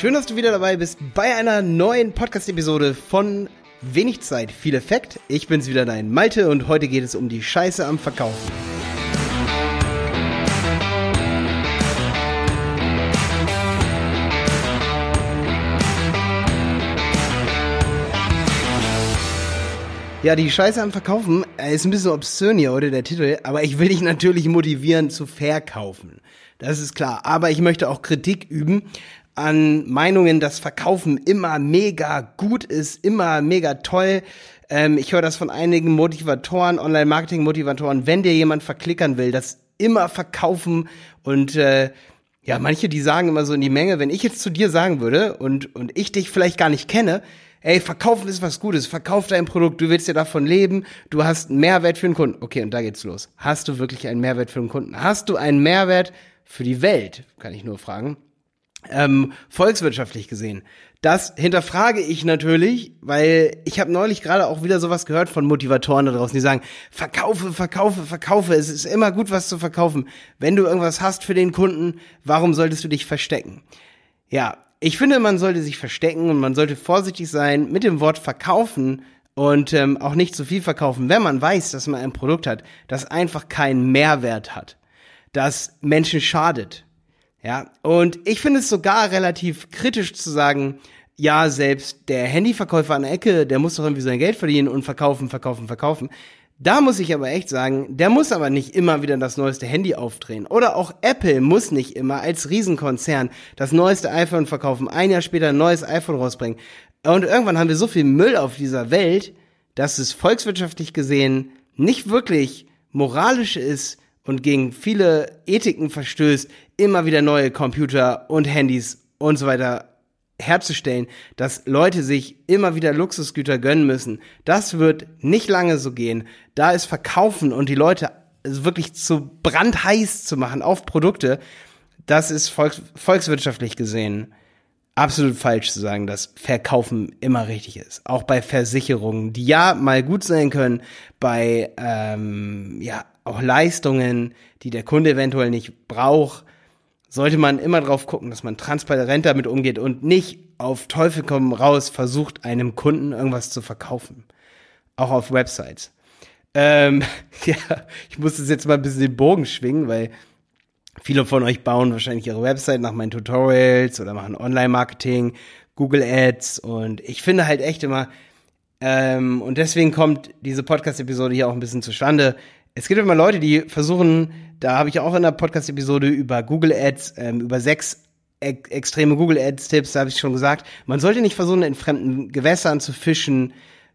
Schön, dass du wieder dabei bist bei einer neuen Podcast-Episode von Wenig Zeit, viel Effekt. Ich bin's wieder, dein Malte, und heute geht es um die Scheiße am Verkaufen. Ja, die Scheiße am Verkaufen ist ein bisschen obszön hier, oder der Titel, aber ich will dich natürlich motivieren zu verkaufen. Das ist klar. Aber ich möchte auch Kritik üben an Meinungen, dass Verkaufen immer mega gut ist, immer mega toll. Ähm, ich höre das von einigen Motivatoren, Online-Marketing-Motivatoren, wenn dir jemand verklickern will, das immer verkaufen und äh, ja, manche, die sagen immer so in die Menge, wenn ich jetzt zu dir sagen würde und, und ich dich vielleicht gar nicht kenne, ey, verkaufen ist was Gutes, verkauf dein Produkt, du willst ja davon leben, du hast einen Mehrwert für den Kunden. Okay, und da geht's los. Hast du wirklich einen Mehrwert für den Kunden? Hast du einen Mehrwert für die Welt? Kann ich nur fragen. Ähm, volkswirtschaftlich gesehen. Das hinterfrage ich natürlich, weil ich habe neulich gerade auch wieder sowas gehört von Motivatoren da draußen, die sagen, verkaufe, verkaufe, verkaufe. Es ist immer gut, was zu verkaufen. Wenn du irgendwas hast für den Kunden, warum solltest du dich verstecken? Ja, ich finde, man sollte sich verstecken und man sollte vorsichtig sein mit dem Wort verkaufen und ähm, auch nicht zu viel verkaufen, wenn man weiß, dass man ein Produkt hat, das einfach keinen Mehrwert hat, das Menschen schadet. Ja, und ich finde es sogar relativ kritisch zu sagen, ja, selbst der Handyverkäufer an der Ecke, der muss doch irgendwie sein Geld verdienen und verkaufen, verkaufen, verkaufen. Da muss ich aber echt sagen, der muss aber nicht immer wieder das neueste Handy aufdrehen. Oder auch Apple muss nicht immer als Riesenkonzern das neueste iPhone verkaufen, ein Jahr später ein neues iPhone rausbringen. Und irgendwann haben wir so viel Müll auf dieser Welt, dass es volkswirtschaftlich gesehen nicht wirklich moralisch ist und gegen viele Ethiken verstößt, immer wieder neue Computer und Handys und so weiter herzustellen, dass Leute sich immer wieder Luxusgüter gönnen müssen. Das wird nicht lange so gehen. Da ist Verkaufen und die Leute wirklich zu brandheiß zu machen auf Produkte, das ist volks volkswirtschaftlich gesehen absolut falsch zu sagen, dass Verkaufen immer richtig ist. Auch bei Versicherungen, die ja mal gut sein können, bei ähm, ja auch Leistungen, die der Kunde eventuell nicht braucht sollte man immer drauf gucken, dass man transparent damit umgeht und nicht auf Teufel komm raus versucht, einem Kunden irgendwas zu verkaufen. Auch auf Websites. Ähm, ja, ich muss das jetzt mal ein bisschen den Bogen schwingen, weil viele von euch bauen wahrscheinlich ihre Website nach meinen Tutorials oder machen Online-Marketing, Google Ads und ich finde halt echt immer, ähm, und deswegen kommt diese Podcast-Episode hier auch ein bisschen zustande. Es gibt immer Leute, die versuchen, da habe ich auch in der Podcast-Episode über Google Ads, ähm, über sechs e extreme Google Ads-Tipps, da habe ich schon gesagt, man sollte nicht versuchen, in fremden Gewässern zu fischen.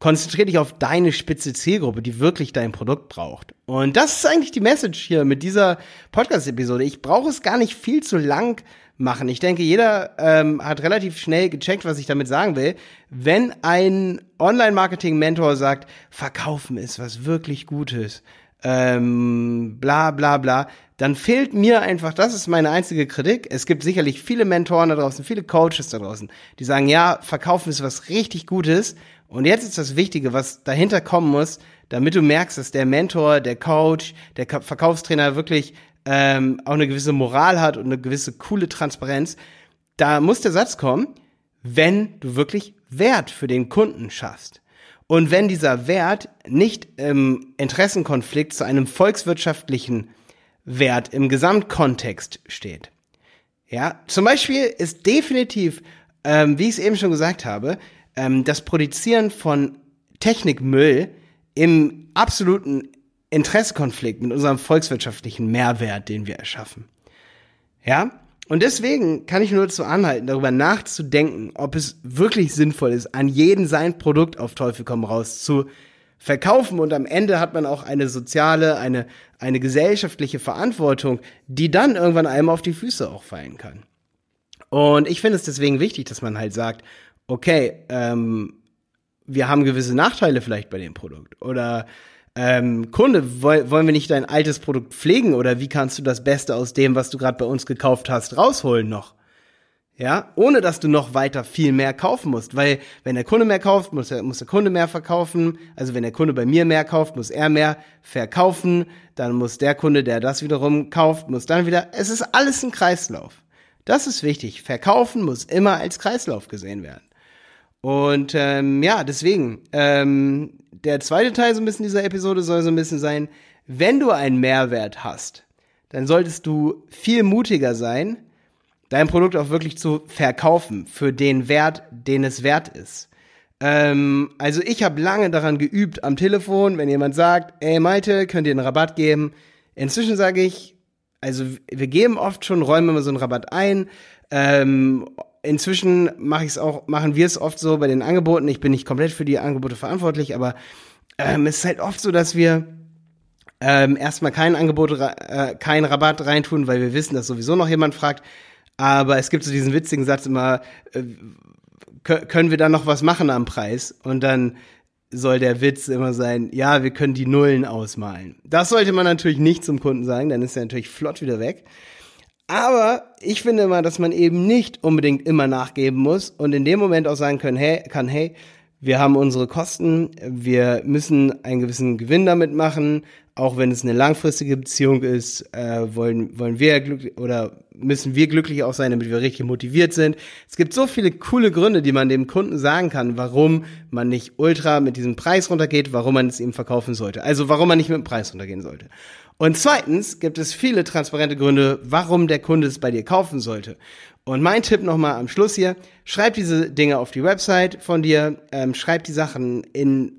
Konzentriere dich auf deine spitze Zielgruppe, die wirklich dein Produkt braucht. Und das ist eigentlich die Message hier mit dieser Podcast-Episode. Ich brauche es gar nicht viel zu lang machen. Ich denke, jeder ähm, hat relativ schnell gecheckt, was ich damit sagen will. Wenn ein Online-Marketing-Mentor sagt, verkaufen ist was wirklich Gutes, ähm, bla bla bla, dann fehlt mir einfach, das ist meine einzige Kritik. Es gibt sicherlich viele Mentoren da draußen, viele Coaches da draußen, die sagen, ja, verkaufen ist was richtig Gutes. Und jetzt ist das Wichtige, was dahinter kommen muss, damit du merkst, dass der Mentor, der Coach, der Verkaufstrainer wirklich ähm, auch eine gewisse Moral hat und eine gewisse coole Transparenz. Da muss der Satz kommen, wenn du wirklich Wert für den Kunden schaffst. Und wenn dieser Wert nicht im Interessenkonflikt zu einem volkswirtschaftlichen Wert im Gesamtkontext steht. Ja, zum Beispiel ist definitiv, ähm, wie ich es eben schon gesagt habe, ähm, das Produzieren von Technikmüll im absoluten Interessenkonflikt mit unserem volkswirtschaftlichen Mehrwert, den wir erschaffen. Ja, und deswegen kann ich nur dazu anhalten, darüber nachzudenken, ob es wirklich sinnvoll ist, an jeden sein Produkt auf Teufel komm raus zu verkaufen. Und am Ende hat man auch eine soziale, eine, eine gesellschaftliche Verantwortung, die dann irgendwann einem auf die Füße auch fallen kann. Und ich finde es deswegen wichtig, dass man halt sagt, okay, ähm, wir haben gewisse Nachteile vielleicht bei dem Produkt oder ähm, Kunde, wollen wir nicht dein altes Produkt pflegen oder wie kannst du das Beste aus dem, was du gerade bei uns gekauft hast, rausholen noch? Ja, ohne dass du noch weiter viel mehr kaufen musst, weil wenn der Kunde mehr kauft, muss der, muss der Kunde mehr verkaufen. Also wenn der Kunde bei mir mehr kauft, muss er mehr verkaufen. Dann muss der Kunde, der das wiederum kauft, muss dann wieder. Es ist alles ein Kreislauf. Das ist wichtig. Verkaufen muss immer als Kreislauf gesehen werden. Und ähm, ja, deswegen, ähm, der zweite Teil so ein bisschen dieser Episode soll so ein bisschen sein, wenn du einen Mehrwert hast, dann solltest du viel mutiger sein, dein Produkt auch wirklich zu verkaufen für den Wert, den es wert ist. Ähm, also ich habe lange daran geübt am Telefon, wenn jemand sagt, ey Malte, könnt ihr einen Rabatt geben? Inzwischen sage ich, also wir geben oft schon, räumen immer so einen Rabatt ein. Ähm, inzwischen mache ich es auch, machen wir es oft so bei den Angeboten. Ich bin nicht komplett für die Angebote verantwortlich, aber ähm, es ist halt oft so, dass wir ähm, erstmal kein Angebot, äh, keinen Rabatt reintun, weil wir wissen, dass sowieso noch jemand fragt. Aber es gibt so diesen witzigen Satz immer, äh, können wir da noch was machen am Preis? Und dann soll der Witz immer sein, ja, wir können die Nullen ausmalen. Das sollte man natürlich nicht zum Kunden sagen, dann ist er natürlich flott wieder weg. Aber ich finde immer, dass man eben nicht unbedingt immer nachgeben muss und in dem Moment auch sagen können, hey, kann, hey, wir haben unsere Kosten, wir müssen einen gewissen Gewinn damit machen, auch wenn es eine langfristige Beziehung ist, äh, wollen, wollen wir glücklich oder müssen wir glücklich auch sein, damit wir richtig motiviert sind. Es gibt so viele coole Gründe, die man dem Kunden sagen kann, warum man nicht ultra mit diesem Preis runtergeht, warum man es ihm verkaufen sollte. Also warum man nicht mit dem Preis runtergehen sollte. Und zweitens gibt es viele transparente Gründe, warum der Kunde es bei dir kaufen sollte. Und mein Tipp nochmal am Schluss hier, schreib diese Dinge auf die Website von dir, ähm, schreib die Sachen in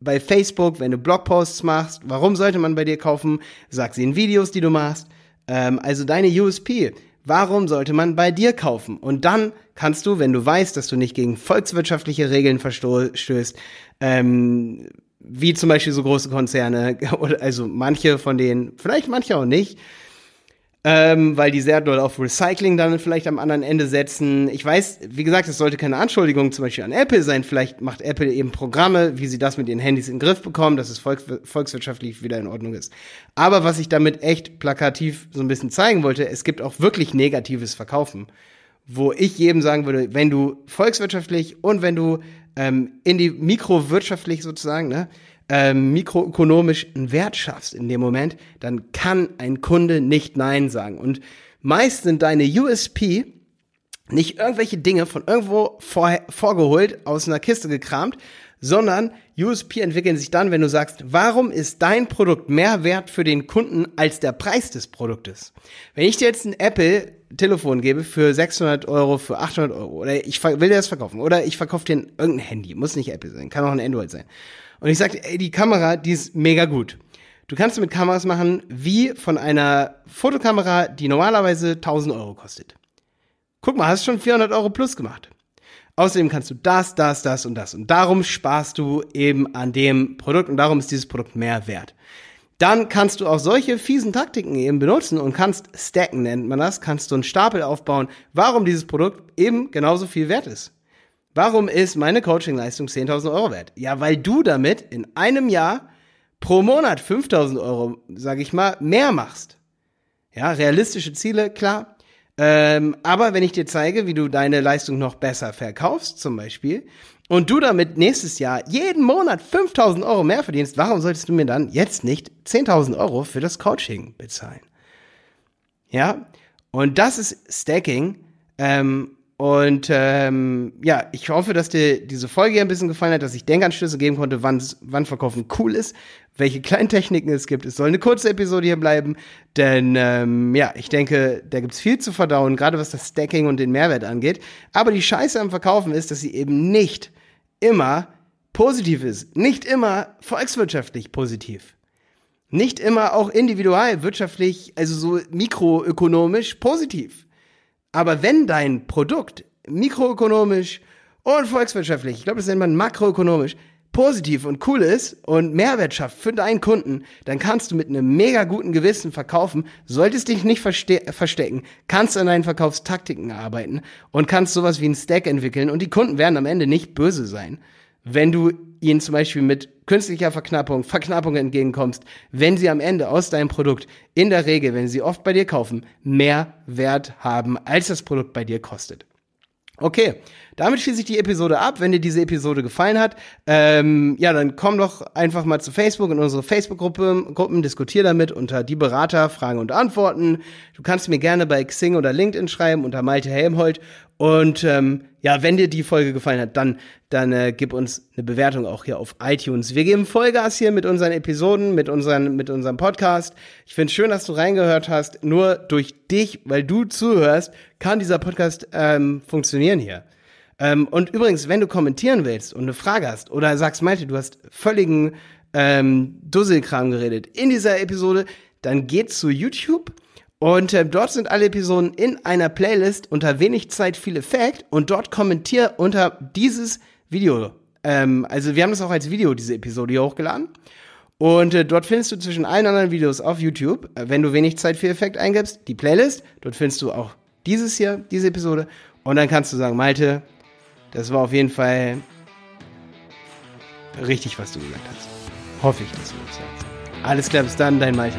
bei Facebook, wenn du Blogposts machst, warum sollte man bei dir kaufen? Sag sie in Videos, die du machst. Ähm, also deine USP. Warum sollte man bei dir kaufen? Und dann kannst du, wenn du weißt, dass du nicht gegen volkswirtschaftliche Regeln verstößt, ähm, wie zum Beispiel so große Konzerne, also manche von denen, vielleicht manche auch nicht, ähm, weil die sehr doll auf Recycling dann vielleicht am anderen Ende setzen. Ich weiß, wie gesagt, es sollte keine Anschuldigung zum Beispiel an Apple sein. Vielleicht macht Apple eben Programme, wie sie das mit ihren Handys in den Griff bekommen, dass es volks volkswirtschaftlich wieder in Ordnung ist. Aber was ich damit echt plakativ so ein bisschen zeigen wollte, es gibt auch wirklich negatives Verkaufen, wo ich jedem sagen würde, wenn du volkswirtschaftlich und wenn du ähm, in die mikrowirtschaftlich sozusagen, ne, ähm, mikroökonomisch einen Wert schaffst in dem Moment, dann kann ein Kunde nicht Nein sagen. Und meist sind deine USP nicht irgendwelche Dinge von irgendwo vor, vorgeholt, aus einer Kiste gekramt, sondern USP entwickeln sich dann, wenn du sagst, warum ist dein Produkt mehr wert für den Kunden als der Preis des Produktes? Wenn ich dir jetzt ein Apple Telefon gebe für 600 Euro, für 800 Euro, oder ich will dir das verkaufen, oder ich verkaufe dir irgendein Handy, muss nicht Apple sein, kann auch ein Android sein. Und ich sagte, ey, die Kamera, die ist mega gut. Du kannst mit Kameras machen wie von einer Fotokamera, die normalerweise 1000 Euro kostet. Guck mal, hast schon 400 Euro plus gemacht. Außerdem kannst du das, das, das und das. Und darum sparst du eben an dem Produkt und darum ist dieses Produkt mehr wert. Dann kannst du auch solche fiesen Taktiken eben benutzen und kannst stacken, nennt man das, kannst du einen Stapel aufbauen, warum dieses Produkt eben genauso viel wert ist. Warum ist meine Coachingleistung 10.000 Euro wert? Ja, weil du damit in einem Jahr pro Monat 5.000 Euro, sage ich mal, mehr machst. Ja, realistische Ziele, klar. Ähm, aber wenn ich dir zeige, wie du deine Leistung noch besser verkaufst, zum Beispiel, und du damit nächstes Jahr jeden Monat 5000 Euro mehr verdienst, warum solltest du mir dann jetzt nicht 10.000 Euro für das Coaching bezahlen? Ja, und das ist Stacking. Ähm, und ähm, ja, ich hoffe, dass dir diese Folge ein bisschen gefallen hat, dass ich Denkanstöße geben konnte, wann, Verkaufen cool ist, welche kleinen Techniken es gibt. Es soll eine kurze Episode hier bleiben, denn ähm, ja, ich denke, da gibt's viel zu verdauen, gerade was das Stacking und den Mehrwert angeht. Aber die Scheiße am Verkaufen ist, dass sie eben nicht immer positiv ist, nicht immer volkswirtschaftlich positiv. Nicht immer auch individual wirtschaftlich, also so mikroökonomisch positiv. Aber wenn dein Produkt mikroökonomisch und volkswirtschaftlich, ich glaube, das nennt man makroökonomisch, positiv und cool ist und Mehrwert schafft für deinen Kunden, dann kannst du mit einem mega guten Gewissen verkaufen, solltest dich nicht verste verstecken, kannst an deinen Verkaufstaktiken arbeiten und kannst sowas wie ein Stack entwickeln und die Kunden werden am Ende nicht böse sein, wenn du ihnen zum Beispiel mit künstlicher Verknappung, Verknappung entgegenkommst, wenn sie am Ende aus deinem Produkt in der Regel, wenn sie oft bei dir kaufen, mehr Wert haben, als das Produkt bei dir kostet. Okay, damit schließe ich die Episode ab. Wenn dir diese Episode gefallen hat, ähm, ja, dann komm doch einfach mal zu Facebook in unsere Facebook-Gruppe, Gruppen, diskutier damit unter die Berater, Fragen und Antworten. Du kannst mir gerne bei Xing oder LinkedIn schreiben unter Malte Helmholt. Und ähm, ja, wenn dir die Folge gefallen hat, dann, dann äh, gib uns eine Bewertung auch hier auf iTunes. Wir geben Vollgas hier mit unseren Episoden, mit, unseren, mit unserem Podcast. Ich finde schön, dass du reingehört hast. Nur durch dich, weil du zuhörst, kann dieser Podcast ähm, funktionieren hier. Ähm, und übrigens, wenn du kommentieren willst und eine Frage hast oder sagst, Malte, du hast völligen ähm, Dusselkram geredet in dieser Episode, dann geht zu YouTube und äh, dort sind alle Episoden in einer Playlist unter wenig Zeit viel Effekt und dort kommentier unter dieses Video. Ähm, also wir haben das auch als Video, diese Episode hier hochgeladen. Und äh, dort findest du zwischen allen anderen Videos auf YouTube, äh, wenn du wenig Zeit für Effekt eingibst, die Playlist. Dort findest du auch dieses hier, diese Episode. Und dann kannst du sagen, Malte, das war auf jeden Fall richtig, was du gesagt hast. Hoffe ich, dass du das sagst. Alles klar, bis dann, dein Malte.